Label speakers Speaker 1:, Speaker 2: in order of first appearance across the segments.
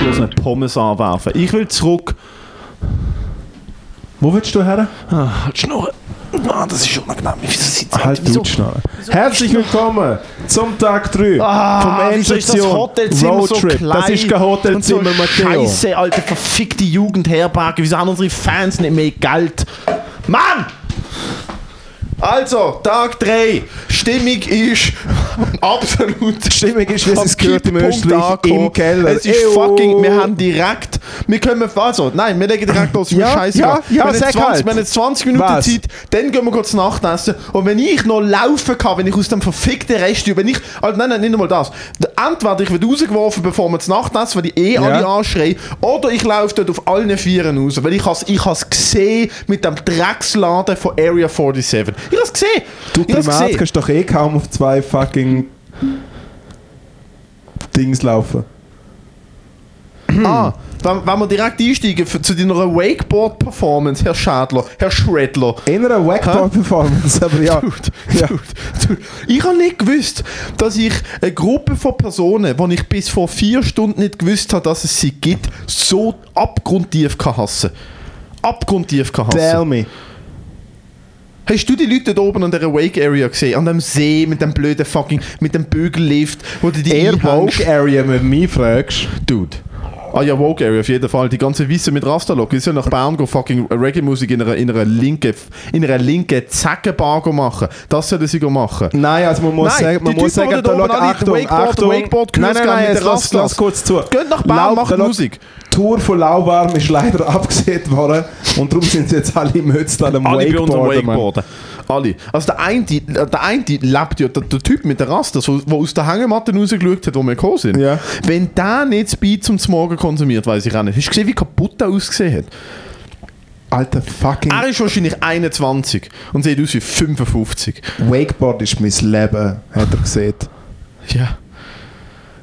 Speaker 1: geschlossenen Pommes anwerfen. Ich will zurück.
Speaker 2: Wo willst du her?
Speaker 1: Ah, halt Schnurren. Ah, das ist unangenehm. Wieso sitzt
Speaker 2: Halt
Speaker 1: wieso?
Speaker 2: Schnarre. Herzlich willkommen zum Tag 3
Speaker 1: Ah,
Speaker 2: vom Endstation
Speaker 1: Hotelzimmer so
Speaker 2: Roadtrip.
Speaker 1: klein
Speaker 2: das ist kein Hotelzimmer,
Speaker 1: so
Speaker 2: Matteo.
Speaker 1: Scheiße, alte verfickte Jugendherberge. Wieso haben unsere Fans nicht mehr Geld? Mann! Also, Tag 3. Stimmung ist absolut.
Speaker 2: Die Stimmung ist, wie es es gehört im Österreich, im Keller.
Speaker 1: Es ist
Speaker 2: Eyo.
Speaker 1: fucking, wir haben direkt, wir können, also, nein, wir legen direkt los,
Speaker 2: Ja,
Speaker 1: Scheiße.
Speaker 2: ja,
Speaker 1: wir,
Speaker 2: ja,
Speaker 1: haben jetzt
Speaker 2: sag
Speaker 1: 20,
Speaker 2: halt.
Speaker 1: wir haben jetzt 20 Minuten
Speaker 2: Was?
Speaker 1: Zeit, dann gehen wir kurz Nachtessen. Und wenn ich noch laufen kann, wenn ich aus dem verfickten Rest, wenn ich, also, nein, nein, nicht einmal das. Entweder ich werde rausgeworfen, bevor wir das Nachtessen, weil ich eh alle anschreien, oder ich laufe dort auf allen Vieren raus, weil ich has, ich has gesehen mit dem Drecksladen von Area 47. Ich has gesehen.
Speaker 2: Du Primat kannst doch eh kaum auf zwei fucking Dings laufen.
Speaker 1: Ah, wenn, wenn wir direkt einsteigen für, zu deiner Wakeboard-Performance, Herr Schadler, Herr Schredler.
Speaker 2: In einer Wakeboard-Performance, aber ja. ja.
Speaker 1: Dude, dude. Ich habe nicht gewusst, dass ich eine Gruppe von Personen, die ich bis vor vier Stunden nicht gewusst habe, dass es sie gibt, so abgrundtief kann hassen. Abgrundtief kann hassen.
Speaker 2: Tell me.
Speaker 1: Hast du die Leute da oben an der Wake Area gesehen? An dem See mit dem blöden fucking, mit dem Bügellift, wo du die einhängst?
Speaker 2: Vogue Area, wenn du mich fragst.
Speaker 1: Dude. Ah ja, Vogue Area auf jeden Fall. Die ganze Wiese mit Rastalok. Wir sollen nach Bern go fucking Reggae-Musik in einer, in einer linken, in einer linken Zeckenbar go machen. Das sollen sie go machen.
Speaker 2: Nein, also man muss
Speaker 1: Nein,
Speaker 2: sagen, man muss sagen,
Speaker 1: da alle
Speaker 2: Achtung,
Speaker 1: Wakeboard-
Speaker 2: Achtung.
Speaker 1: Wakeboard-Kurs
Speaker 2: nein, nein, nein,
Speaker 1: der
Speaker 2: lass, lass kurz zu.
Speaker 1: Geht nach Bern,
Speaker 2: Lau-
Speaker 1: macht Musik.
Speaker 2: Die Tour von Lauwarm ist leider abgesehen worden und darum sind sie jetzt alle im Ötztal am
Speaker 1: Alle
Speaker 2: Wakeboarden.
Speaker 1: Wakeboarden. Alle. Also der eine, der eine lebt ja, der, der Typ mit der Rastas, der aus der Hängematte rausgeschaut hat, wo wir gekommen sind.
Speaker 2: Ja.
Speaker 1: Wenn der nicht Beat zum Morgen konsumiert, weiß ich auch nicht. Hast du gesehen, wie kaputt er ausgesehen hat?
Speaker 2: Alter fucking
Speaker 1: Er ist wahrscheinlich 21 und sieht aus wie 55.
Speaker 2: Wakeboard ist mein Leben, hat er gesehen.
Speaker 1: Ja.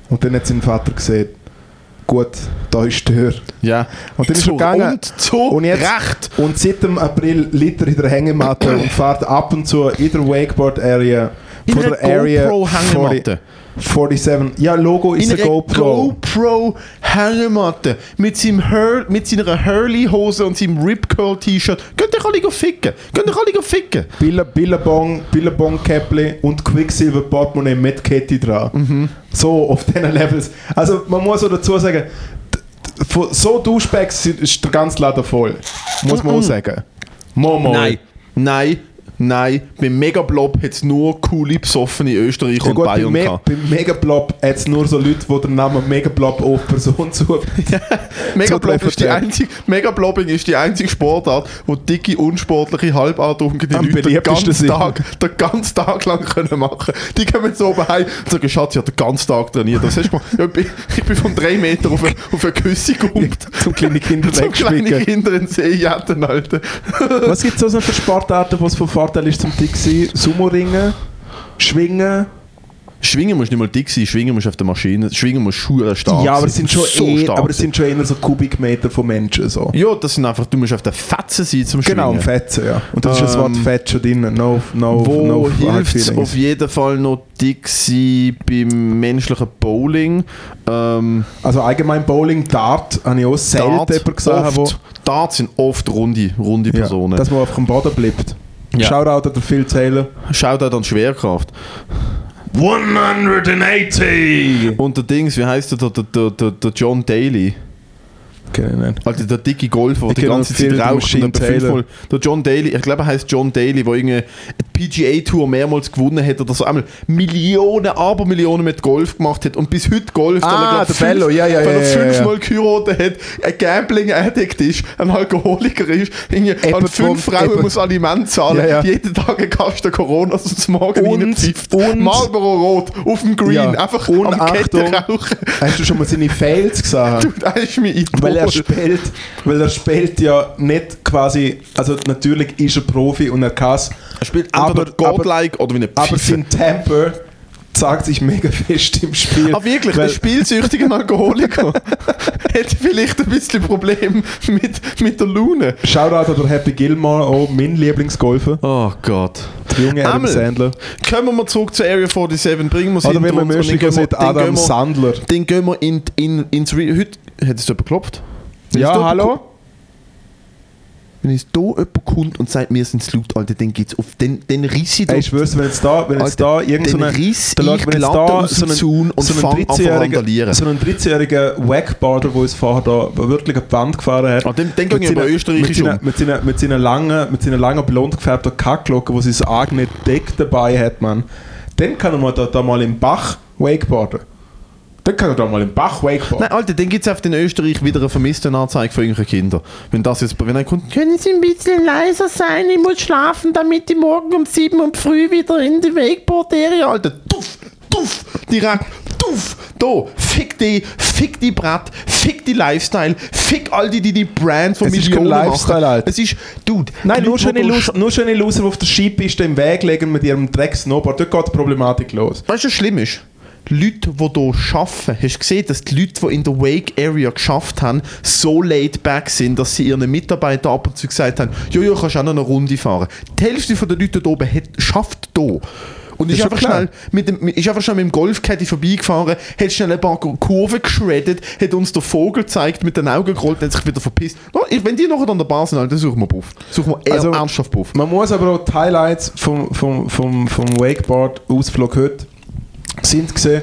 Speaker 2: Und dann hat sein Vater gesehen, gut, da ist die Tür.
Speaker 1: Ja.
Speaker 2: Und dann ist er
Speaker 1: Zu-
Speaker 2: gegangen.
Speaker 1: Und zu
Speaker 2: Und jetzt-
Speaker 1: Recht.
Speaker 2: Und seit dem April liegt er in der Hängematte und fährt ab und zu in der Wakeboard-Area
Speaker 1: In
Speaker 2: der Area
Speaker 1: GoPro-Hängematte.
Speaker 2: 47. Ja, Logo ist
Speaker 1: In
Speaker 2: eine
Speaker 1: einer
Speaker 2: GoPro.
Speaker 1: GoPro-Hängematte. Mit, seinem mit seiner Hurley-Hose und seinem Rip-Curl-T-Shirt. Könnt ihr alle ficken. Könnt ihr alle ficken.
Speaker 2: Billa- Billabong, Billabong Käppli und Quicksilver Portemonnaie mit Kette dran.
Speaker 1: Mhm.
Speaker 2: So auf diesen Levels. Also man muss auch dazu sagen, so Duschbags ist der ganze Laden voll. Muss man auch sagen. Momo.
Speaker 1: Nein. Nein. Nein. Beim Megablob hat es nur coole, besoffene Österreicher
Speaker 2: Ja
Speaker 1: und
Speaker 2: gut,
Speaker 1: Bayern
Speaker 2: Me
Speaker 1: gehabt.
Speaker 2: bei Megablob hat es nur so Leute, die den Namen Megablob auf Person suchen.
Speaker 1: Megablob ist die einzige, Megablobbing ist die einzige Sportart, wo dicke, unsportliche, halbantrunkene
Speaker 2: Am
Speaker 1: Leute den ganzen. Tag, den ganzen Tag lang können machen Die kommen so oben heim und sagen, Schatz, ich habe den ganzen Tag trainiert. Das ja, ich, bin, von drei Metern auf eine, auf eine Küsse gehumpt.
Speaker 2: Zum kleine Kinder
Speaker 1: Zum kleine
Speaker 2: wegschwicken.
Speaker 1: Kinder in See jetten, Alter.
Speaker 2: Was gibt es so für Sportarten, wo es von Vorteil ist zum Dick sein? Sumo-Ringen? Schwingen?
Speaker 1: Schwingen musst nicht mal dick sein, schwingen musst auf der Maschine, schwingen musst Schuhe stark
Speaker 2: ja, aber es
Speaker 1: sein.
Speaker 2: sind schon
Speaker 1: So
Speaker 2: eh,
Speaker 1: stark
Speaker 2: aber es sind schon eher so Kubikmeter von Menschen. So.
Speaker 1: Ja, das sind einfach, du musst auf der Fetzen sein zum Schwingen.
Speaker 2: Genau, Fetzen, ja. Und das ist das Wort
Speaker 1: Ähm,
Speaker 2: Fett schon drin. No, no,
Speaker 1: Wo
Speaker 2: no
Speaker 1: hilft es auf jeden Fall noch dick sein beim menschlichen Bowling? Ähm,
Speaker 2: Also allgemein Bowling, Dart, habe ich auch selten
Speaker 1: Dart,
Speaker 2: jemanden gesehen, wo...
Speaker 1: oft, Darts sind oft runde, runde
Speaker 2: Ja,
Speaker 1: Personen.
Speaker 2: dass man auf dem Boden bleibt.
Speaker 1: Ja.
Speaker 2: Shoutout an den Phil Taylor.
Speaker 1: Schaut auch an die Schwerkraft.
Speaker 2: 180!
Speaker 1: Und der Dings, wie heißt der, der, der, der, der John Daly?
Speaker 2: Ich nicht.
Speaker 1: Also der dicke Golfer, der die ganze Zeit.
Speaker 2: Machine
Speaker 1: und fünfmal- Der John Daly, ich glaube er heißt John Daly, der irgendeine PGA-Tour mehrmals gewonnen hat oder so einmal Millionen, aber Millionen mit Golf gemacht hat und bis heute golft.
Speaker 2: Ah,
Speaker 1: er,
Speaker 2: der Bello, ja, ja,
Speaker 1: Weil er
Speaker 2: ja, ja,
Speaker 1: fünfmal geheiratet hat, ein Gambling-Addict ist, ein Alkoholiker ist, an fünf Frauen muss Aliment zahlen, jeden Tag ein Kasten Corona dem Morgen
Speaker 2: und-
Speaker 1: Marlboro Rot auf dem Green, einfach
Speaker 2: Und
Speaker 1: am Kette rauchen.
Speaker 2: Hast du schon mal seine Fails gesehen?
Speaker 1: Du, das ist Idol.
Speaker 2: Weil er spielt, weil er spielt ja nicht quasi, also natürlich ist er Profi und er kann
Speaker 1: Er spielt
Speaker 2: Aber-
Speaker 1: godlike oder wie eine
Speaker 2: aber
Speaker 1: Pfeife.
Speaker 2: sein Temper zeigt sich mega fest im Spiel.
Speaker 1: Ah, wirklich?
Speaker 2: Weil-
Speaker 1: Ein spielsüchtiger Alkoholiker hätte vielleicht ein bisschen Problem mit, mit der Laune.
Speaker 2: Shoutout an der Happy Gilmore, auch mein Lieblingsgolfer.
Speaker 1: Oh Gott.
Speaker 2: Der junge Adam
Speaker 1: Einmal.
Speaker 2: Sandler.
Speaker 1: Kommen wir zurück zu Area 47, bringen wir sie
Speaker 2: Oder wenn
Speaker 1: wir-
Speaker 2: sieht
Speaker 1: dann
Speaker 2: Adam
Speaker 1: gehen wir-
Speaker 2: Sandler.
Speaker 1: Den gehen wir in, in, ins Re Heute hat es jemand geklopft? Wenn
Speaker 2: Ja, hallo?
Speaker 1: Wenn es da jemand kommt und sagt, wir sind es laut, Alter, dann geht's auf den, den Riss ich da.
Speaker 2: Ey, ich schwör's, wenn jetzt da, wenn jetzt da irgend so eine,
Speaker 1: riss
Speaker 2: da
Speaker 1: ich
Speaker 2: wenn jetzt da
Speaker 1: aus dem Zaun und
Speaker 2: so ein
Speaker 1: fang an zu
Speaker 2: 13-jähriger
Speaker 1: randalieren.
Speaker 2: so ein 13-jähriger Wackboarder, der uns vorher da wirklich an die Wand gefahren hat.
Speaker 1: Ah, gehe
Speaker 2: Mit
Speaker 1: ich aber
Speaker 2: seinen-
Speaker 1: österreichisch
Speaker 2: mit mit seinen, mit seinen langen, mit seinen langen blond gefärbten Kacklocken, wo sie das eigene Deck dabei hat, man. Dann kann er mal da, da mal im Bach Wakeboarden. Dann kann er da mal im Bach Wakeboarden.
Speaker 1: Nein, Alter, dann gibt es auf in Österreich wieder eine Vermisstenanzeige für irgendwelche Kinder. Wenn das jetzt, wenn ein kommt, können Sie ein bisschen leiser sein, ich muss schlafen, damit ich morgen um 7 Uhr früh wieder in die Wakeboard-Area, Alter, tuff, tuff, direkt, tuff, da, fick die, fick die Brett, fick die Lifestyle, fick all die, die die Brand von
Speaker 2: Es ist
Speaker 1: Millionen
Speaker 2: kein Lifestyle,
Speaker 1: machen.
Speaker 2: Alter.
Speaker 1: Es ist, dude,
Speaker 2: Nein, nur schöne, Loser, nur schöne Loser, die auf der Skipiste im Weg legen mit ihrem Dreck-Snowboard. Dort geht die Problematik los.
Speaker 1: Weißt du, was schlimm ist? Leute, die hier arbeiten, hast du gesehen, dass die Leute, die in der Wake Area geschafft haben, so laid back sind, dass sie ihren Mitarbeitern ab und zu gesagt haben, jojo, kannst auch noch eine Runde fahren. Die Hälfte der Leute hier oben schafft hier. Und ist
Speaker 2: schon
Speaker 1: einfach, schnell mit dem, ist einfach schnell mit dem Golfkette vorbeigefahren, hat schnell ein paar Kurven geschreddet, hat uns den Vogel gezeigt, mit den Augen gerollt, hat sich wieder verpisst. No, wenn die nachher an der Bar sind, dann suchen wir Buff. Suchen wir
Speaker 2: Also-
Speaker 1: ernsthaft Buff.
Speaker 2: Man muss aber auch die Highlights vom, vom, vom, vom Wakeboard-Ausflug heute sind gesehen,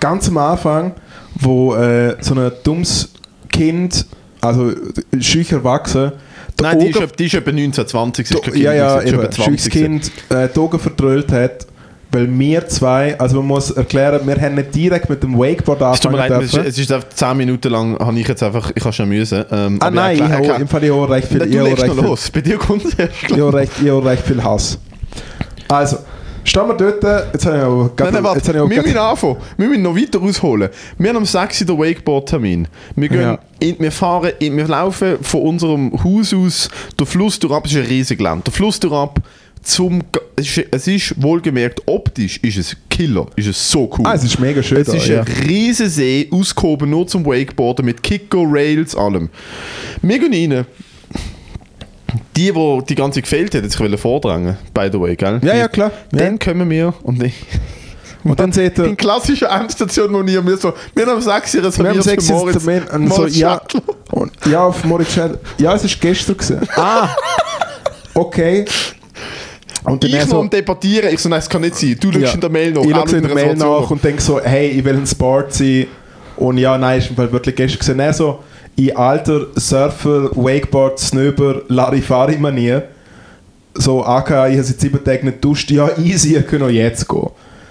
Speaker 2: ganz am Anfang, wo äh, so ein dummes Kind, also schüch erwachsen,
Speaker 1: Nein, die ist, die ist etwa 1920. sie ist kein
Speaker 2: ja, ja, eben, schüchs Kind äh, die Augen verdrüllt hat, weil wir zwei, also man muss erklären, wir haben nicht direkt mit dem Wakeboard
Speaker 1: Es tut mir
Speaker 2: anfangen
Speaker 1: leid, es ist,
Speaker 2: dürfen.
Speaker 1: es ist einfach 10 Minuten lang, habe ich jetzt einfach, ich habe schon müssen. Ähm,
Speaker 2: Ah nein, ich
Speaker 1: erklär-
Speaker 2: habe im Fall ich habe recht viel,
Speaker 1: Nein,
Speaker 2: ich
Speaker 1: du
Speaker 2: habe
Speaker 1: legst noch
Speaker 2: viel,
Speaker 1: los, bei dir kommt es erst
Speaker 2: ich habe recht, ich habe recht viel Hass. Also, stehen wir dort, jetzt habe ich aber
Speaker 1: Nein, nein, warte,
Speaker 2: auch
Speaker 1: wir müssen anfangen. Wir müssen noch weiter ausholen. Wir haben am 6 Uhr den Wakeboard-Termin. Wir, gehen
Speaker 2: Ja.
Speaker 1: in, wir, fahren in, wir laufen von unserem Haus aus den Fluss durch ab. Es ist ein riesiges Land. Der Fluss durch ab zum... Es ist, es ist wohlgemerkt, optisch ist es Killer. Ist es so cool.
Speaker 2: Ah, es ist mega schön
Speaker 1: Es
Speaker 2: da,
Speaker 1: ist
Speaker 2: ja.
Speaker 1: ein riesen See, ausgehoben nur zum Wakeboarden mit Kicker, Rails, allem. Wir gehen rein. Die, die die ganze gefehlt hat, jetzt ich vordrängen, by the way, gell?
Speaker 2: Ja, ja, klar.
Speaker 1: Dann
Speaker 2: Ja.
Speaker 1: kommen wir und ich...
Speaker 2: Und dann seht ihr,
Speaker 1: In klassischer Endstation, wo wir so, wir haben 6 Uhr
Speaker 2: wir haben sechs und so, ja, und, ja, auf Moritz Schädler. Ja, es ist gestern gewesen. Ah, okay. Und
Speaker 1: Ich noch am Debattieren, ich so, nein, es kann nicht sein. Du schaust in der Mail nach.
Speaker 2: Ich schaue in der Mail nach und denke so, hey, ich will ein Sport sein. Und ja, nein, ist im Fall wirklich gestern gewesen. Er so, in alter Surfer, Wakeboard, Snöber, Larifari-Manier. So, aka, ich habe seit sieben Tagen nicht duscht. Ja, easy, ich kann auch jetzt gehen.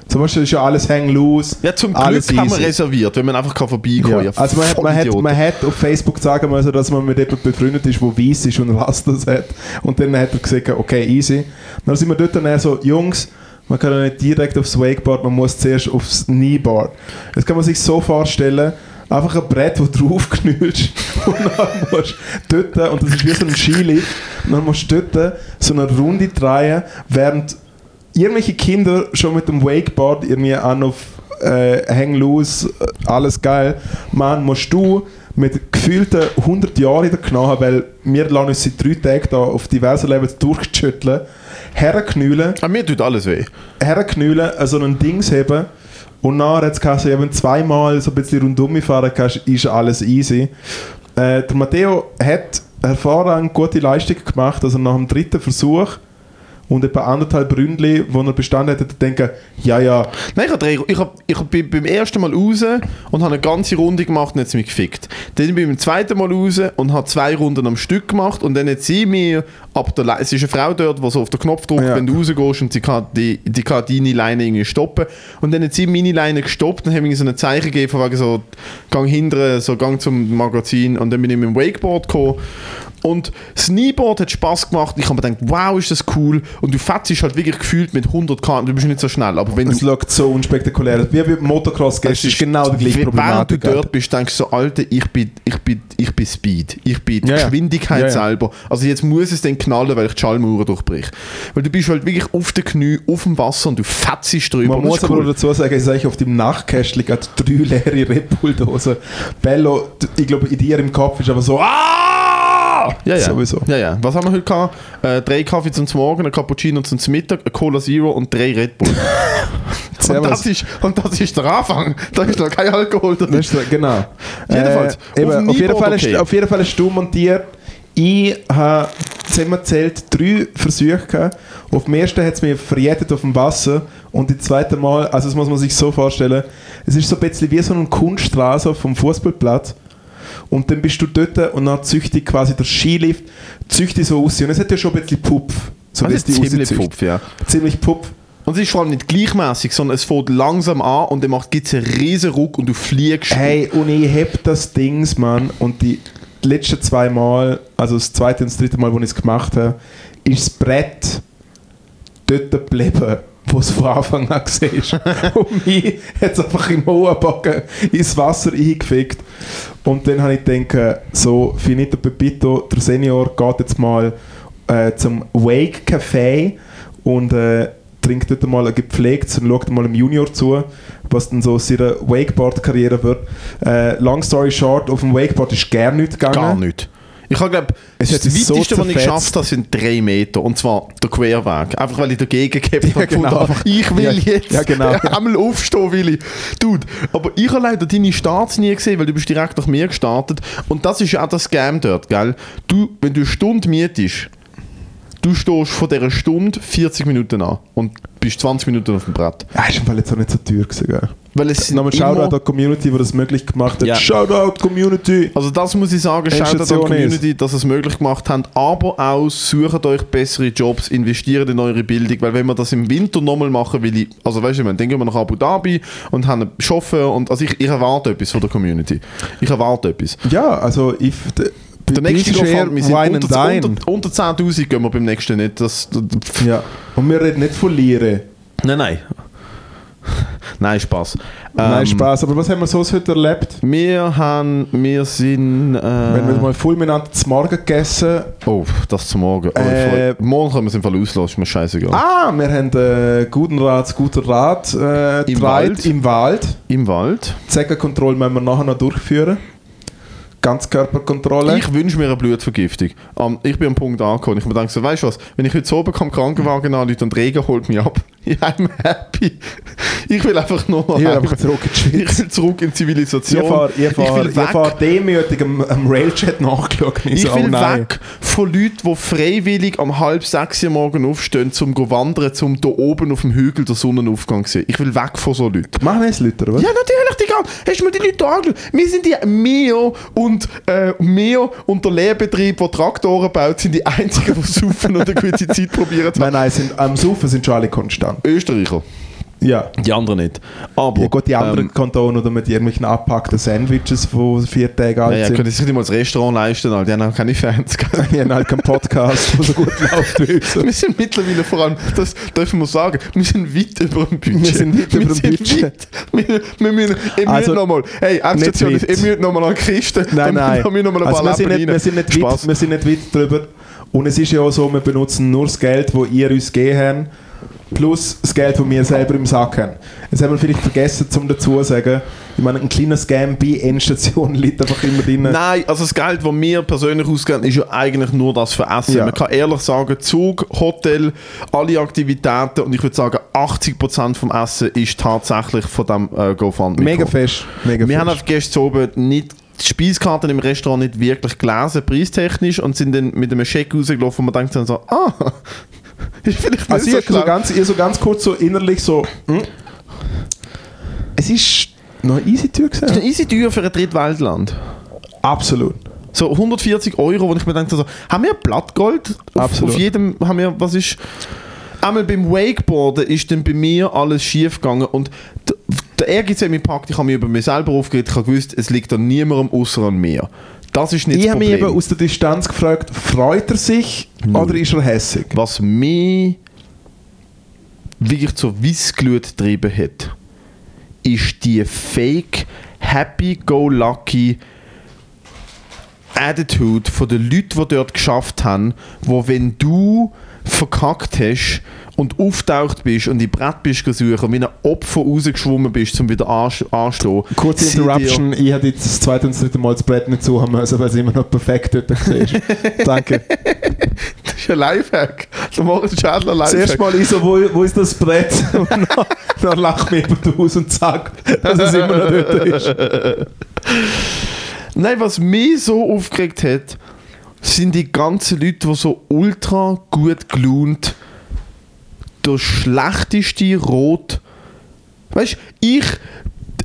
Speaker 2: Zum Beispiel ist ja alles hang loose.
Speaker 1: Ja, zum Glück haben wir reserviert, wenn man einfach kann vorbeikommen kann.
Speaker 2: Ja. Also man hat, man, hat, man hat auf Facebook sagen müssen, dass man mit jemandem befreundet ist, der weiß ist und Rastas hat. Und dann hat er gesagt, okay, easy. Dann sind wir dort dann eher so, Jungs, man kann ja nicht direkt aufs Wakeboard, man muss zuerst aufs Kneeboard. Das kann man sich so vorstellen, einfach ein Brett, das draufknüllst und dann musst du dort, und das ist wie so ein Skilift, und dann musst du dort so eine Runde drehen, während irgendwelche Kinder schon mit dem Wakeboard irgendwie an auf äh, Hang Loose, alles geil. Man, musst du mit gefühlten 100 Jahren in der Knochen, weil wir lassen uns seit drei Tagen da auf diversen Levels durchschütteln, herknüllen,
Speaker 1: Ah, mir tut alles weh.
Speaker 2: herknüllen, äh, so ein Dings heben und nachher jetzt kannst du eben zweimal so ein bisschen rundum fahren kannst, ist alles easy. Äh, der Matteo hat hervorragend gute Leistung gemacht, also nach dem dritten Versuch und etwa anderthalb Ründli, wo er bestanden hat, hat denken, ja, ja,
Speaker 1: Nein, ich, hab drei, ich, hab, ich hab, bin beim ersten Mal raus und habe eine ganze Runde gemacht und hat sie mich gefickt. Dann bin ich beim zweiten Mal raus und habe zwei Runden am Stück gemacht und dann hat sie mir ab der Le es ist eine Frau dort, die so auf den Knopf drückt,
Speaker 2: Ja.
Speaker 1: wenn du rausgehst und sie kann, die, die kann deine Leine irgendwie stoppen. Und dann hat sie meine Leine gestoppt und hat mir so ein Zeichen gegeben, von wegen so, gang hinterher, so gang zum Magazin und dann bin ich mit dem Wakeboard gekommen Und das Kneeboard hat Spaß gemacht. Ich habe mir gedacht, wow, ist das cool. Und du fährst halt wirklich gefühlt mit 100 km. Du bist nicht so schnell, aber wenn
Speaker 2: Es
Speaker 1: du
Speaker 2: schaut so unspektakulär aus. Wie beim Motocross gestern ist genau die gleiche
Speaker 1: Während du
Speaker 2: Problematik.
Speaker 1: dort bist, denkst du so, Alter, ich bin, ich bin, ich bin Speed. Ich bin
Speaker 2: ja.
Speaker 1: Geschwindigkeit
Speaker 2: ja.
Speaker 1: selber. Also jetzt muss es dann knallen, weil ich die Schallmauer durchbrich. Weil du bist halt wirklich auf den Knie, auf dem Wasser und du fetzest drüber.
Speaker 2: Man muss aber
Speaker 1: cool.
Speaker 2: dazu sagen, ich sage auf dem Nachtkästchen gerade drei leere Red Bull-Dosen. Bello, ich glaube, in dir im Kopf ist aber so, ah!
Speaker 1: Ja, ja.
Speaker 2: Sowieso.
Speaker 1: Ja, ja. Was haben wir heute gehabt? Äh, drei Kaffee zum Morgen, ein Cappuccino zum Mittag, ein Cola Zero und drei Red Bull. und, das ist, und das ist der Anfang. Da ist noch kein Alkohol drin.
Speaker 2: Du, genau.
Speaker 1: Jedenfalls,
Speaker 2: Äh, eben,
Speaker 1: auf dem
Speaker 2: auf, jeden Fall ist,
Speaker 1: okay.
Speaker 2: auf jeden Fall hast du montiert. Ich habe zusammengezählt drei Versuche gehabt. Auf dem ersten hat es mich verjettet auf dem Wasser und das zweite Mal, also das muss man sich so vorstellen, es ist so ein bisschen wie so ein Kunststraße vom Fußballplatz. Und dann bist du dort und dann züchtig quasi der Skilift, züchtig so aussehen. Und es hat ja schon ein bisschen Pupf. So es die
Speaker 1: ziemlich. Pupf, ja.
Speaker 2: Ziemlich Pupf.
Speaker 1: Und es ist vor allem nicht gleichmäßig, sondern es fängt langsam an und dann gibt es einen riesen Ruck und du fliegst.
Speaker 2: Hey, und ich heb das Dings, Mann, und die letzten zwei Mal, also das zweite und das dritte Mal, wo ich es gemacht habe, ist das Brett dort geblieben, wo es von Anfang an war. und mich hat es einfach im hohen Bogen ins Wasser eingefickt. Und dann habe ich gedacht, so, Finito Pepito, der Senior geht jetzt mal äh, zum Wake Café und äh, trinkt dort mal ein gepflegtes und schaut mal dem Junior zu, was dann so seine Wakeboard-Karriere wird. Äh, long story short, auf dem Wakeboard ist gar nichts gegangen.
Speaker 1: Gar nicht. Ich habe glaube, das
Speaker 2: sich so
Speaker 1: weiteste, was ich geschafft habe, sind drei Meter. Und zwar der Querweg. Einfach weil ich dagegen gehabt
Speaker 2: Ja, genau.
Speaker 1: Ich will
Speaker 2: Ja,
Speaker 1: jetzt
Speaker 2: ja, genau.
Speaker 1: einmal aufstehen, will ich. Dude, aber ich habe leider deine Starts nie gesehen, weil du bist direkt nach mir gestartet. Und das ist ja auch das Scam dort, gell? Du, wenn du eine Stunde mietest, du stehst von dieser Stunde 40 Minuten an und bist 20 Minuten auf dem Brett.
Speaker 2: Ja, ist im Fall jetzt auch nicht so teuer gewesen, gell?
Speaker 1: Weil es
Speaker 2: Nochmal Shoutout an die Community, die das möglich gemacht hat.
Speaker 1: Ja.
Speaker 2: Shoutout Community!
Speaker 1: Also das muss ich sagen, schaut an die Community, dass es möglich gemacht habt, aber auch sucht euch bessere Jobs, investiert in eure Bildung, weil wenn wir das im Winter nochmal machen, will ich, also weißt du, dann gehen wir nach Abu Dhabi und haben einen Chauffeur und also ich, ich erwarte etwas von der Community. Ich erwarte etwas.
Speaker 2: Ja, also ich...
Speaker 1: Der nächste GoFundMe, wir sind unter, unter, unter 10'000 gehen wir beim nächsten nicht. Das, das,
Speaker 2: Ja. Und wir reden nicht von Lire.
Speaker 1: nein, nein. nein, Spaß.
Speaker 2: Nein,
Speaker 1: Ähm,
Speaker 2: Spaß. Aber was haben wir sonst heute erlebt?
Speaker 1: Wir haben, wir sind... Äh,
Speaker 2: Wir haben mal fulminant zum Morgen gegessen.
Speaker 1: oh, das zum Morgen. Oh,
Speaker 2: Äh,
Speaker 1: morgen können wir es im Fall auslassen, ist mir scheißegal.
Speaker 2: Ah, wir haben äh, guten Rats, guter Rat äh,
Speaker 1: Im Wald.
Speaker 2: im Wald.
Speaker 1: Im Wald.
Speaker 2: Die Säckenkontrolle müssen wir nachher noch durchführen. Ganzkörperkontrolle.
Speaker 1: Ich wünsche mir eine Blutvergiftung. Ähm, ich bin am Punkt angekommen. Ich mir denke so, weißt du was, wenn ich heute so oben komme, Krankenwagen anrufe und Regen holt mich ab, I'm happy. Ich will einfach nur noch
Speaker 2: Ich will einfach zurück in die Schweiz.
Speaker 1: Ich will zurück in die Zivilisation.
Speaker 2: Ich fahre ich fahr,
Speaker 1: will
Speaker 2: ich fahr demütig am, am Railjet nachgeschaut.
Speaker 1: ich
Speaker 2: so,
Speaker 1: will
Speaker 2: oh
Speaker 1: weg von Leuten, die freiwillig am halb sechs Uhr morgen aufstehen, um zu wandern, um da oben auf dem Hügel den Sonnenaufgang zu sehen. Ich will weg von so Leuten.
Speaker 2: Machen wir es, Leute, oder was?
Speaker 1: Ja, natürlich, Digga. Hast du mir die Leute angeschaut? Wir sind die Mio und äh, Mio und der Lehrbetrieb, der Traktoren baut, sind die einzigen, die saufen und eine gute Zeit probieren zu
Speaker 2: Nein, nein, sind, am Saufen sind schon alle konstant.
Speaker 1: Österreicher.
Speaker 2: Ja.
Speaker 1: Die anderen nicht. Aber,
Speaker 2: Ja gut, die anderen
Speaker 1: ähm,
Speaker 2: Kantone oder mit irgendwelchen abgepackten Sandwiches, die vier Tage alt
Speaker 1: ja, ja,
Speaker 2: sind.
Speaker 1: können sich nicht mal das Restaurant leisten, Alter. die haben keine Fans.
Speaker 2: Die haben halt keinen Podcast, der so gut läuft wie unser.
Speaker 1: Wir sind mittlerweile vor allem, das dürfen wir sagen, wir sind weit über dem Budget.
Speaker 2: Wir sind weit über dem Budget.
Speaker 1: weit- Wir, wir müssen, ihr
Speaker 2: Also,
Speaker 1: nochmal, hey, Endstation,
Speaker 2: nicht
Speaker 1: ihr
Speaker 2: weit.
Speaker 1: müsst nochmal an die Kiste,
Speaker 2: Nein, nein.
Speaker 1: Wir noch mal ein
Speaker 2: Also wir, sind nicht, wir, sind nicht weit, wir sind nicht weit drüber. Und es ist ja auch so, wir benutzen nur das Geld, das ihr uns gegeben habt, plus das Geld, das wir selber im Sack haben. Jetzt haben wir vielleicht vergessen, zum dazu zu sagen, ich meine, ein kleiner Scam bei Endstation liegt einfach immer drin.
Speaker 1: Nein, also das Geld, das wir persönlich ausgeben, ist ja eigentlich nur das für Essen.
Speaker 2: Ja.
Speaker 1: Man kann ehrlich sagen, Zug, Hotel, alle Aktivitäten und ich würde sagen, 80% vom Essen ist tatsächlich von dem äh, GoFundMe.
Speaker 2: Mega fest. Mega
Speaker 1: Wir haben
Speaker 2: fest.
Speaker 1: auf gestern oben nicht die Speiskarten im Restaurant nicht wirklich gelesen, preistechnisch, und sind dann mit einem Scheck rausgelaufen und man denkt dann so, ah, ist vielleicht nicht
Speaker 2: Also
Speaker 1: so
Speaker 2: ich so ganz, ich so ganz kurz so innerlich so, hm? es ist noch eine easy Tür
Speaker 1: Das ist
Speaker 2: gewesen.
Speaker 1: eine easy Tür für ein Drittweltland.
Speaker 2: Absolut.
Speaker 1: So 140 Euro, wo ich mir denke, so, haben wir Blattgold? Auf,
Speaker 2: Absolut.
Speaker 1: auf jedem haben wir, was ist. Einmal beim Wakeboarden ist dann bei mir alles schief gegangen und der Ehrgeiz hat mich gepackt, ich habe mich über mich selber aufgeregt, ich habe gewusst, es liegt an niemandem außer an mir. Das ist nicht
Speaker 2: Ich
Speaker 1: das
Speaker 2: habe mich
Speaker 1: Problem.
Speaker 2: eben aus der Distanz gefragt, freut er sich oder ist er hässig?
Speaker 1: Was mich wirklich zur Weissglut getrieben hat, ist die fake happy-go-lucky Attitude von den Leuten, die dort geschafft haben, wo wenn du verkackt hast und auftaucht bist und die Brett bist gesucht und wie ein Opfer rausgeschwommen bist, um wieder anstehen.
Speaker 2: Kurze Interruption, ich habe jetzt das zweite und das dritte Mal das Brett nicht zu haben müssen, weil es immer noch perfekt dort ist. Danke.
Speaker 1: Das ist ein Lifehack. Der Moritz Schädler
Speaker 2: Das
Speaker 1: Lifehack.
Speaker 2: erste Mal ich so, wo, wo ist das Brett? Und dann, dann lacht mir jemand aus und sagt, dass es immer noch dort ist.
Speaker 1: Nein, was mich so aufgeregt hat, sind die ganzen Leute, die so ultra gut gelaunt der schlechteste Rot. Weißt du, ich.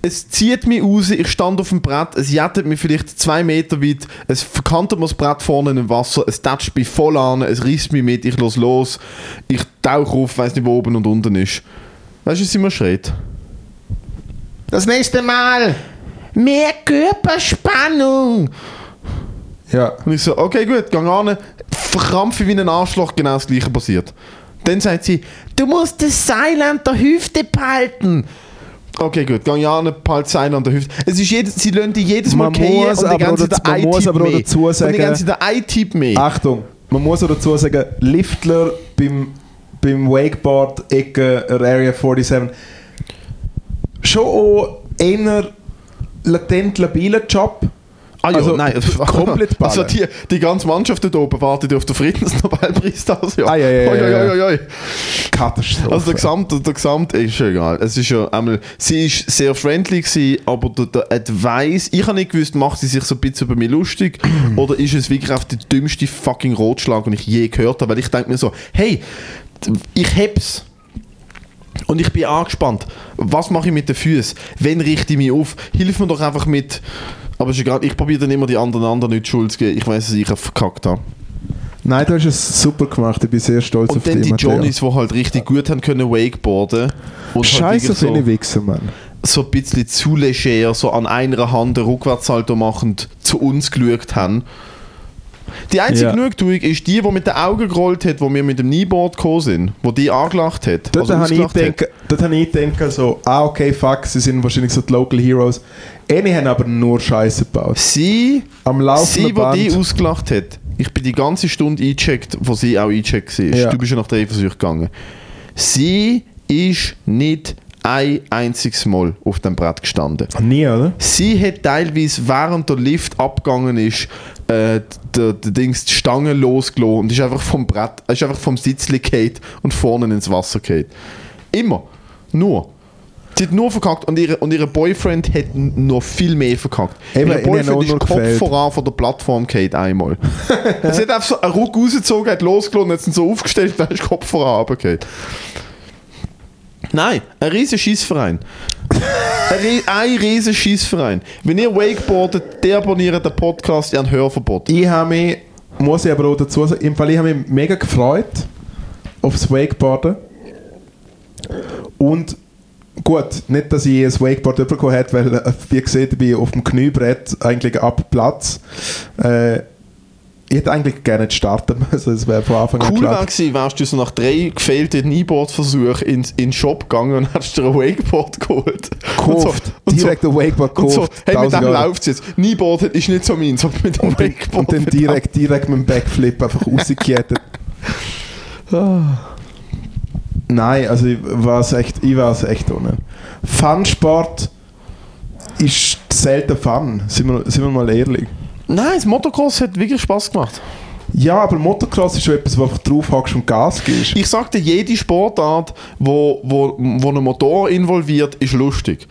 Speaker 1: Es zieht mich raus, ich stand auf dem Brett, es jettet mich vielleicht zwei Meter weit, es verkantet mir das Brett vorne im Wasser, es tätscht mich voll an, es reißt mich mit, ich los los, ich tauche auf, weiß nicht, wo oben und unten ist. Weißt du, was immer schreit?
Speaker 2: Das nächste Mal!
Speaker 1: Mehr Körperspannung!
Speaker 2: Ja.
Speaker 1: Und ich so, okay, gut, gang an, verkrampfe wie ein Arschloch, genau das gleiche passiert. Dann sagt sie, du musst das Seil an der Hüfte behalten. Okay, gut, gang an, behalte das Seil an der Hüfte. Es ist jedes, sie lassen dich jedes Mal gehen und die ganze Zeit
Speaker 2: man
Speaker 1: ein
Speaker 2: muss aber
Speaker 1: mehr.
Speaker 2: dazu
Speaker 1: Und
Speaker 2: sagen-
Speaker 1: die ganze Zeit ein mehr.
Speaker 2: Achtung, man muss auch dazu sagen, Liftler beim, beim Wakeboard Ecke Area 47 schon auch eher latent labiler Job.
Speaker 1: Ah ja,
Speaker 2: Also,
Speaker 1: nein,
Speaker 2: komplett
Speaker 1: Also die, die ganze Mannschaft da oben wartet auf den Friedensnobelpreis das Jahr.
Speaker 2: Ah, ja, ja, ja, ja.
Speaker 1: oi, oi.
Speaker 2: Katastrophe.
Speaker 1: Also der Gesamte, der Gesamte ist ja egal. Es ist ja einmal, sie ist sehr friendly gewesen, aber der, der Advice, ich habe nicht gewusst, macht sie sich so ein bisschen über mich lustig oder ist es wirklich auf der dümmste fucking Rotschlag, den ich je gehört habe, weil ich denke mir so, hey, ich hab's. Und ich bin angespannt. Was mache ich mit den Füßen? Wen richte ich mich auf? Hilf mir doch einfach mit. Aber ist egal, ich probiere dann immer die anderen anderen nicht Schuld zu geben. Ich weiß, dass ich verkackt habe.
Speaker 2: Nein, du hast es super gemacht. Ich bin sehr stolz auf
Speaker 1: Und dann
Speaker 2: dich.
Speaker 1: die. Johnnies, die halt richtig gut haben können wakeboarden. Und halt
Speaker 2: Scheiße
Speaker 1: wirklich
Speaker 2: viele Wichser, Mann.
Speaker 1: so ein bisschen zu leger, so an einer Hand einen Rückwärtssalto machend zu uns geschaut haben. Die einzige
Speaker 2: Ja.
Speaker 1: Genugtuung ist die, die mit den Augen gerollt hat, wo wir mit dem Kneeboard gekommen sind, wo die angelacht hat.
Speaker 2: Dort
Speaker 1: also
Speaker 2: habe ich gedacht, so, ah, okay, fuck, sie sind wahrscheinlich so die Local Heroes. Eine haben aber nur Scheiße gebaut.
Speaker 1: Sie,
Speaker 2: Am
Speaker 1: sie,
Speaker 2: laufenden Band.
Speaker 1: die ausgelacht hat, ich bin die ganze Stunde eingecheckt, wo sie auch eingecheckt war.
Speaker 2: Ja.
Speaker 1: Du bist ja nach drei Versuchen gegangen. Sie ist nicht ein einziges Mal auf dem Brett gestanden.
Speaker 2: Nie, oder?
Speaker 1: Sie hat teilweise, während der Lift abgegangen ist, äh, der, der Dings die Stange losgelassen und ist einfach vom Brett, ist einfach vom Sitz gefallen und vorne ins Wasser gefallen. Immer. Nur. Sie hat nur verkackt und ihre, und ihre Boyfriend hat noch viel mehr verkackt.
Speaker 2: Eben,
Speaker 1: ihr Boyfriend ist Kopf
Speaker 2: gefehlt.
Speaker 1: voran von der Plattform gefallen einmal. sie hat einfach so einen Ruck rausgezogen, hat losgelassen, hat ihn so aufgestellt, dann ist Kopf voran runtergefallen. Nein, ein riesen Schießverein. ein, ein riesen Schießverein. Wenn ihr Wakeboardet, deabonniert den Podcast, ihr habt Hörverbot.
Speaker 2: Ich habe mich, muss ich aber auch dazu sagen, im Fall ich habe mich mega gefreut aufs Wakeboarden. Und gut, nicht, dass ich ein Wakeboard bekommen hätte, weil, äh, wie gesagt, ich bin auf dem Kniebrett eigentlich ab Platz. Äh, ich hätte eigentlich gerne starten müssen, das wäre von Anfang an
Speaker 1: Cool wäre gewesen, wärst du so nach drei gefehlten Kneeboard-Versuchen in, in den Shop gegangen und hättest dir ein Wakeboard geholt.
Speaker 2: Gekauft.
Speaker 1: Und so,
Speaker 2: direkt ein Wakeboard
Speaker 1: und so,
Speaker 2: gekauft.
Speaker 1: hey, mit
Speaker 2: 1000
Speaker 1: dem läuft es jetzt. Kneeboard ist nicht so meins, aber mit dem
Speaker 2: und
Speaker 1: Wakeboard.
Speaker 2: und dann direkt, direkt mit dem Backflip einfach rausgekettet. Nein, also ich war es echt, ich war es echt ohne. Funsport ist selten Fun, sind wir, sind wir mal ehrlich.
Speaker 1: Nein, das Motocross hat wirklich Spaß gemacht.
Speaker 2: Ja, aber Motocross ist schon etwas, wo einfach drauf hackst und Gas gibst.
Speaker 1: Ich sagte, jede Sportart, wo, wo, wo ein Motor involviert, ist lustig.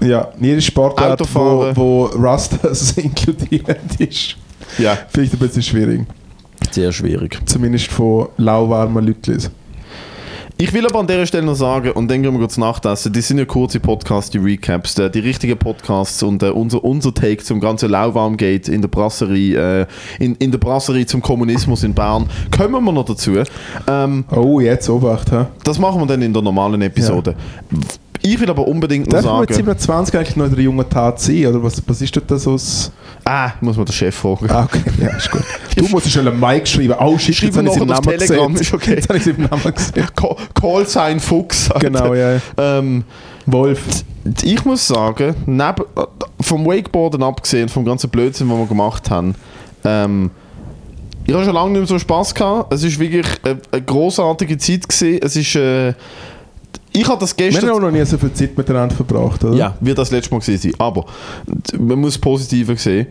Speaker 2: Ja, jede Sportart, wo,
Speaker 1: Autofahren.
Speaker 2: wo Rastas inkludiert ist,
Speaker 1: Ja.
Speaker 2: vielleicht ein bisschen schwierig.
Speaker 1: Sehr schwierig.
Speaker 2: Zumindest von lauwarmen Leuten.
Speaker 1: Ich will aber an dieser Stelle noch sagen, und dann gehen wir kurz nachtessen, die sind ja kurze Podcasts, die Recaps, die, die richtigen Podcasts und äh, unser, unser Take zum ganzen Lauwarmgate in der Brasserie, äh, in, in der Brasserie zum Kommunismus in Bern, kommen wir noch dazu. Ähm,
Speaker 2: Oh, jetzt Obacht, hä?
Speaker 1: das machen wir dann in der normalen Episode. Ich will aber unbedingt noch
Speaker 2: Darf man mit
Speaker 1: sagen...
Speaker 2: 27 eigentlich noch in der jungen Tat sein? Oder was, was ist das so?
Speaker 1: Ah, muss man den Chef fragen.
Speaker 2: Ah, okay, ja, ist gut. Du musst schon einen Mike schreiben. Oh shit,
Speaker 1: Schreib
Speaker 2: jetzt habe ich seinen Namen gesehen.
Speaker 1: ist okay.
Speaker 2: Jetzt habe ich seinen Namen gesehen.
Speaker 1: Call, Callsign Fuchs. Alter.
Speaker 2: Genau, ja.
Speaker 1: Ähm,
Speaker 2: Wolf.
Speaker 1: ich muss sagen, neben, vom Wakeboarden abgesehen, vom ganzen Blödsinn, den wir gemacht haben, ähm, ich habe schon lange nicht mehr so Spaß gehabt. Es ist wirklich eine, eine großartige Zeit gewesen. Es ist, äh, ich habe das
Speaker 2: Wir
Speaker 1: gestern...
Speaker 2: haben auch noch nie so viel Zeit miteinander verbracht, oder?
Speaker 1: Ja, wird das letzte Mal gewesen sein. Aber man muss Positive sehen.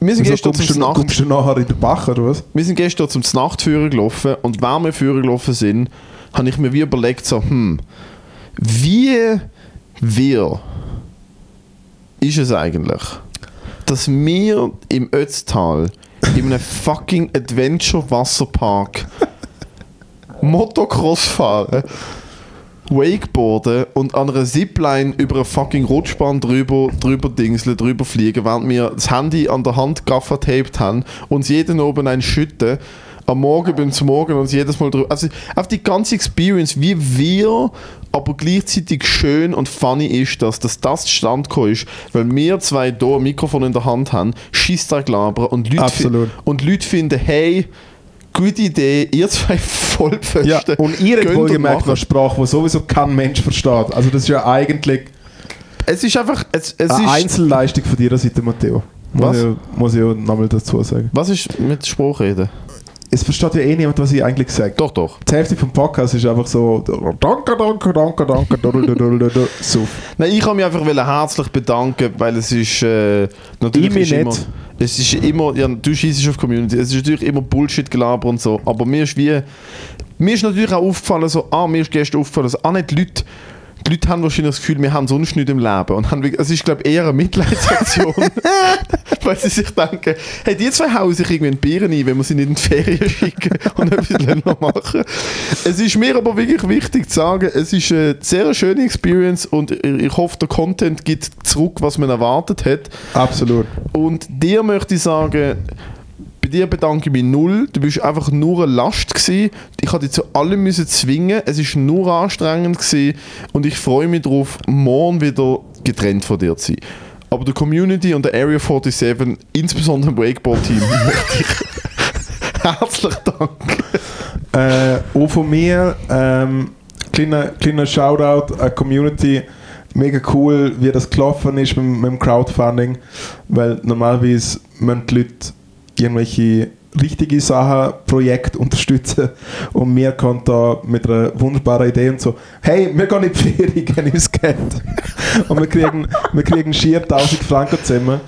Speaker 1: Wir sind, gestern zum
Speaker 2: du,
Speaker 1: Nacht,
Speaker 2: kommst du nachher in den Bach, oder was?
Speaker 1: wir sind gestern zum Nachtführer gelaufen und während wir Führer gelaufen sind, habe ich mir wie überlegt, so, hm, wie wir ist es eigentlich, dass wir im Ötztal in einem fucking Adventure-Wasserpark Motocross fahren, Wakeboarden und an einer Zipline über eine fucking Rutschbahn drüber, drüber dingseln, drüber fliegen, während wir das Handy an der Hand gaffertaped haben, uns jeden oben ein schütten, am Morgen beim zum Morgen uns jedes Mal drüber. Also auf die ganze Experience, wie wir, aber gleichzeitig schön und funny ist das, dass das zustande gekommen ist, weil wir zwei hier ein Mikrofon in der Hand haben, Scheisstag labern und Leute, und Leute finden, hey, gute Idee, ihr zwei Vollpfosten.
Speaker 2: Ja, und ihr habt wohlgemerkt eine Sprache, die sowieso kein Mensch versteht. Also das ist ja eigentlich
Speaker 1: Es ist einfach, es, es
Speaker 2: eine
Speaker 1: ist,
Speaker 2: Einzelleistung von dir Seite, Matteo. Muss
Speaker 1: Was?
Speaker 2: ich, muss ich ja nochmal dazu sagen.
Speaker 1: was ist mit Spruchreden?
Speaker 2: Es versteht ja eh niemand, was ich eigentlich sage.
Speaker 1: Doch, doch.
Speaker 2: Die Hälfte vom Podcast ist einfach so Danke, danke, danke, danke, so.
Speaker 1: Nein, ich kann mich einfach herzlich bedanken, weil es ist äh, natürlich ist immer,
Speaker 2: nicht.
Speaker 1: es ist immer, ja, du schießt auf Community, es ist natürlich immer Bullshit gelaber und so, aber mir ist wie, mir ist natürlich auch aufgefallen, so, ah, mir ist gestern aufgefallen, so, ah, nicht die Leute, die Leute haben wahrscheinlich das Gefühl, wir haben sonst nichts im Leben und haben, es ist glaube ich eher eine Mitleidsaktion, weil sie sich denken, hey, die zwei hauen sich irgendwie ein Bier ein, wenn wir sie nicht in die Ferien schicken und etwas länger machen. Es ist mir aber wirklich wichtig zu sagen, es ist eine sehr schöne Experience und ich hoffe, der Content gibt zurück, was man erwartet hat.
Speaker 2: Absolut.
Speaker 1: Und dir möchte ich sagen, bei dir bedanke ich mich null. Du bist einfach nur eine Last gewesen. Ich hatte dich zu allem müssen zwingen. Es ist nur anstrengend gewesen. und ich freue mich darauf, morgen wieder getrennt von dir zu sein. Aber der Community und der Area 47, insbesondere im Wakeboard-Team, möchte ich herzlich danken.
Speaker 2: Äh, auch von mir, ähm, kleiner, kleiner Shoutout an die Community. Mega cool, wie das gelaufen ist mit, mit dem Crowdfunding, weil normalerweise müssen die Leute irgendwelche richtige Sachen, Projekte unterstützen und wir können da mit einer wunderbaren Idee und so, hey, wir gehen in die Ferien, geben uns Geld. und wir kriegen, wir kriegen schier 1000 Franken zusammen,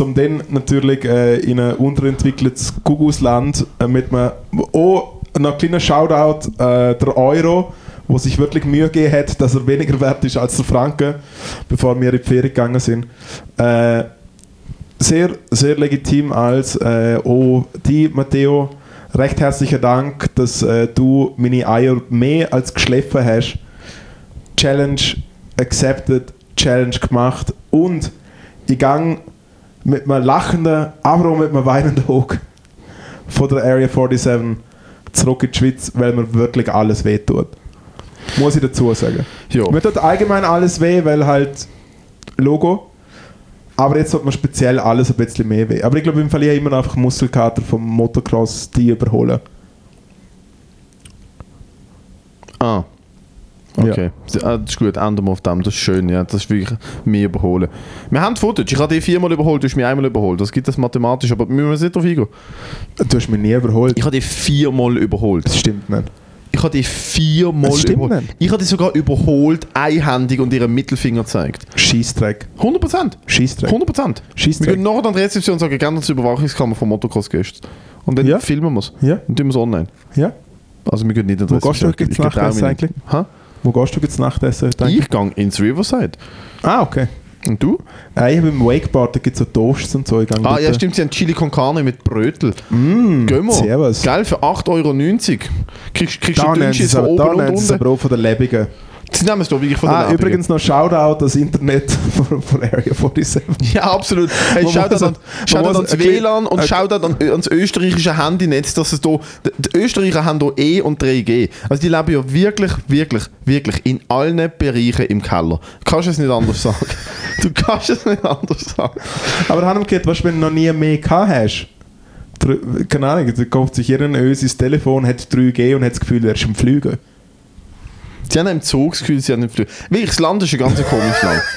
Speaker 2: um dann natürlich äh, in ein unterentwickeltes Kuckucksland äh, mit einem, oh, noch ein kleiner Shoutout, äh, der Euro, wo sich wirklich Mühe gegeben hat, dass er weniger wert ist als der Franken, bevor wir in die Ferien gegangen sind. Äh, sehr, sehr legitim als äh, oh, die Matteo. Recht herzlichen Dank, dass äh, du meine Eier mehr als geschliffen hast. Challenge accepted, Challenge gemacht und ich gang mit einem lachenden, aber auch mit einem weinenden Auge von der Area 47 zurück in die Schweiz, weil mir wirklich alles wehtut. Muss ich dazu sagen.
Speaker 1: Ja.
Speaker 2: Mir tut allgemein alles weh, weil halt Logo. Aber jetzt tut mir speziell alles ein bisschen mehr weh. Aber ich glaube, im Fall ich immer einfach Muskelkater vom Motocross, die überholen.
Speaker 1: Ah. Okay, Ah, das ist gut, ändern wir auf dem, das ist schön, ja, das ist wirklich mehr überholen. Wir haben Footage, ich habe dich viermal überholt, du hast mich einmal überholt, das gibt es mathematisch, aber wir müssen nicht drauf eingehen.
Speaker 2: Du hast mich nie überholt.
Speaker 1: Ich habe dich viermal überholt.
Speaker 2: Das stimmt nicht.
Speaker 1: Ich habe dich viermal überholt. Ich habe dich sogar überholt, einhändig und ihren Mittelfinger gezeigt.
Speaker 2: Scheißdreck.
Speaker 1: 100%.
Speaker 2: Scheißdreck.
Speaker 1: 100%. Wir
Speaker 2: Scheissdreck.
Speaker 1: gehen nachher an die Rezeption und sagen, gerne zur Überwachungskammer vom Motocross gehst. Und dann
Speaker 2: Ja.
Speaker 1: filmen wir es.
Speaker 2: Ja,
Speaker 1: Und tun wir es online.
Speaker 2: ja.
Speaker 1: Also wir gehen nicht an die
Speaker 2: Wo gehst du
Speaker 1: Rezeption.
Speaker 2: jetzt Nachtessen
Speaker 1: nicht.
Speaker 2: eigentlich?
Speaker 1: Ha?
Speaker 2: Wo gehst du jetzt Nachtessen?
Speaker 1: Ich gehe ins Riverside.
Speaker 2: Ah, okay.
Speaker 1: Und du?
Speaker 2: Äh, ich habe im Wakeboard, da gibt es so Toasts und so. Ich
Speaker 1: Ah,
Speaker 2: dort-
Speaker 1: ja, stimmt, sie haben Chili con Carne mit Brötel.
Speaker 2: Mm,
Speaker 1: Gehen wir.
Speaker 2: Servus.
Speaker 1: Geil, für 8,90 Euro. Kriegst, kriegst
Speaker 2: Da
Speaker 1: du Dünnschiss von oben
Speaker 2: da
Speaker 1: und unten.
Speaker 2: aber auch von der Lebigen.
Speaker 1: Sie nehmen es doch wirklich von der
Speaker 2: Ah,
Speaker 1: Werbung.
Speaker 2: übrigens noch Shoutout das Internet von, von Area 47.
Speaker 1: Ja, absolut. Hey, Shoutout
Speaker 2: muss-
Speaker 1: an, Shoutout ans WLAN und
Speaker 2: ein-
Speaker 1: Shoutout an, ans österreichische Handynetz, dass es da, die, Österreicher haben hier E und 3G. Also die leben ja wirklich, wirklich, wirklich in allen Bereichen im Keller. Du kannst es nicht anders sagen. Du kannst es nicht anders sagen.
Speaker 2: Aber haben wir gehört, was wenn du noch nie mehr gehabt hast? Keine Ahnung, da kauft sich jeder ein Ösis Telefon, hat 3G und hat das Gefühl, er ist am Fliegen.
Speaker 1: Sie haben im Zug das Gefühl, sie haben nicht Flug. Wirklich, das Land ist ein ganz komisches Land.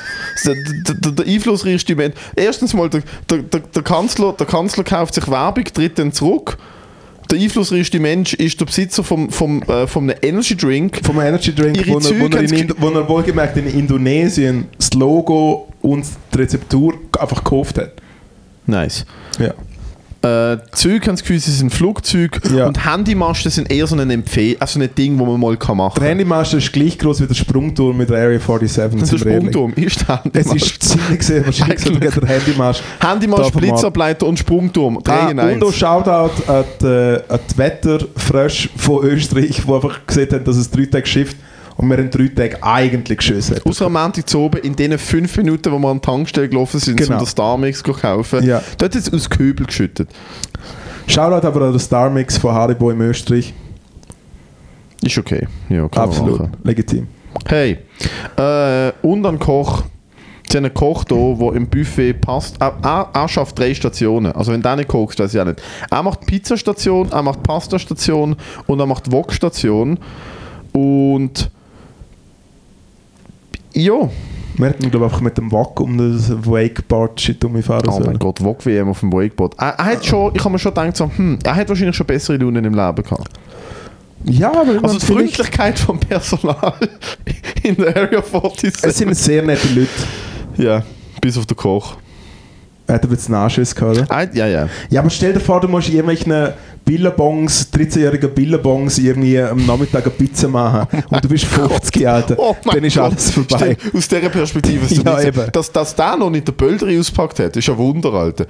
Speaker 1: Der, der, der, einflussreichste Mensch. Erstens mal, der, der, der, Kanzler, der Kanzler kauft sich Werbung, tritt dann zurück. Der einflussreichste Mensch ist der Besitzer vom, vom, äh, vom einem Energy Drink.
Speaker 2: Vom Energy Drink,
Speaker 1: Ihre
Speaker 2: wo er, wo, er in, wo er wohlgemerkt in Indonesien das Logo und die Rezeptur einfach gekauft hat.
Speaker 1: Nice.
Speaker 2: Ja.
Speaker 1: Äh, Züge haben das Gefühl, sie sind Flugzeuge
Speaker 2: Ja.
Speaker 1: und Handymasten sind eher so ein Empfehl also ein Ding, wo man mal kann machen
Speaker 2: Der Handymaster ist gleich groß wie der Sprungturm mit der Area 47.
Speaker 1: Das
Speaker 2: ehrlich.
Speaker 1: Sprungturm, ist der
Speaker 2: Es
Speaker 1: Handymast.
Speaker 2: ist ziemlich sehr wahrscheinlich sogar der Handymast.
Speaker 1: Handymast, Blitzableiter und Sprungturm.
Speaker 2: Ah, und auch. Shoutout an die, äh, an die Wetterfrösche von Österreich, die einfach gesehen haben, dass es drei Tage schifft und wir in drei Tagen eigentlich Wetter.
Speaker 1: Außer am Montag zu oben, in den fünf Minuten, wo wir an die Tankstelle gelaufen sind,
Speaker 2: Genau.
Speaker 1: um den Starmix zu kaufen,
Speaker 2: Ja.
Speaker 1: dort hat es aus Köbel geschüttet.
Speaker 2: Shoutout aber an den Starmix von Haribo in Österreich.
Speaker 1: Ist okay. Ja,
Speaker 2: Absolut. Legitim.
Speaker 1: Hey, äh, und ein Koch. Sie haben einen Koch hier, der im Buffet passt. Er, er, er schafft drei Stationen. Also wenn du nicht kochst, weiß ich auch nicht. Er macht Pizzastation, er macht Pastastation und er macht Wok-Station. Und ja,
Speaker 2: Wir hätten, glaube ich, einfach mit dem Wack um das Wakeboard-Shit umgefahren
Speaker 1: oh mein
Speaker 2: sollen.
Speaker 1: Gott, Wok-WM auf dem Wakeboard. Er, er hat schon, ich habe mir schon gedacht, so, hm, er hat wahrscheinlich schon bessere Launen im Leben gehabt.
Speaker 2: Ja, aber
Speaker 1: Also die Freundlichkeit vom Personal in der Area 47.
Speaker 2: es sind sehr nette Leute.
Speaker 1: ja, bis auf den Koch.
Speaker 2: Er hat aber jetzt Nachschiss gehabt, oder?
Speaker 1: Ah, ja, ja.
Speaker 2: Ja, aber stell dir vor, du musst irgendwelchen Billabongs, 13-jährigen Billabongs irgendwie am Nachmittag eine Pizza machen und du bist 50, Alter.
Speaker 1: Oh mein
Speaker 2: Dann ist
Speaker 1: Gott.
Speaker 2: alles vorbei.
Speaker 1: Stimmt, Aus dieser Perspektive ist
Speaker 2: Ja, eben.
Speaker 1: dass, dass der noch nicht den Bölder auspackt hat, ist ein Wunder, Alter.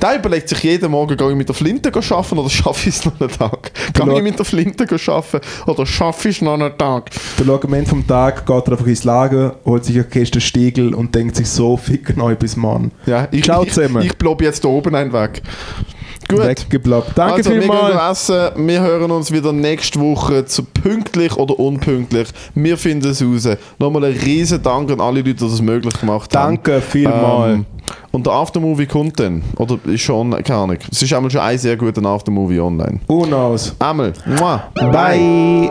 Speaker 1: Der überlegt sich jeden Morgen, gehe ich mit der Flinte arbeiten oder schaffe ich es noch einen Tag? Gehe ich mit der Flinte arbeiten oder schaffe ich es noch einen Tag?
Speaker 2: Der Ende vom Tag geht er einfach ins Lager, holt sich eine Kiste Stiegel und denkt sich so, fick neu bis morgen.
Speaker 1: Ja, ich,
Speaker 2: Ciao
Speaker 1: ich,
Speaker 2: zusammen.
Speaker 1: ich blob jetzt da oben einen weg. Gut.
Speaker 2: Weggeblockt. Danke
Speaker 1: also, wir gehen
Speaker 2: vielmals.
Speaker 1: essen. Wir hören uns wieder nächste Woche zu pünktlich oder unpünktlich. Wir finden es raus. Nochmal ein riesen Dank an alle Leute, die das möglich gemacht haben.
Speaker 2: Danke vielmals.
Speaker 1: Ähm, und der Aftermovie kommt dann. Oder ist schon, keine Ahnung. Es ist einmal schon ein sehr guter Aftermovie online.
Speaker 2: Unos.
Speaker 1: Einmal. Mua.
Speaker 2: Bye.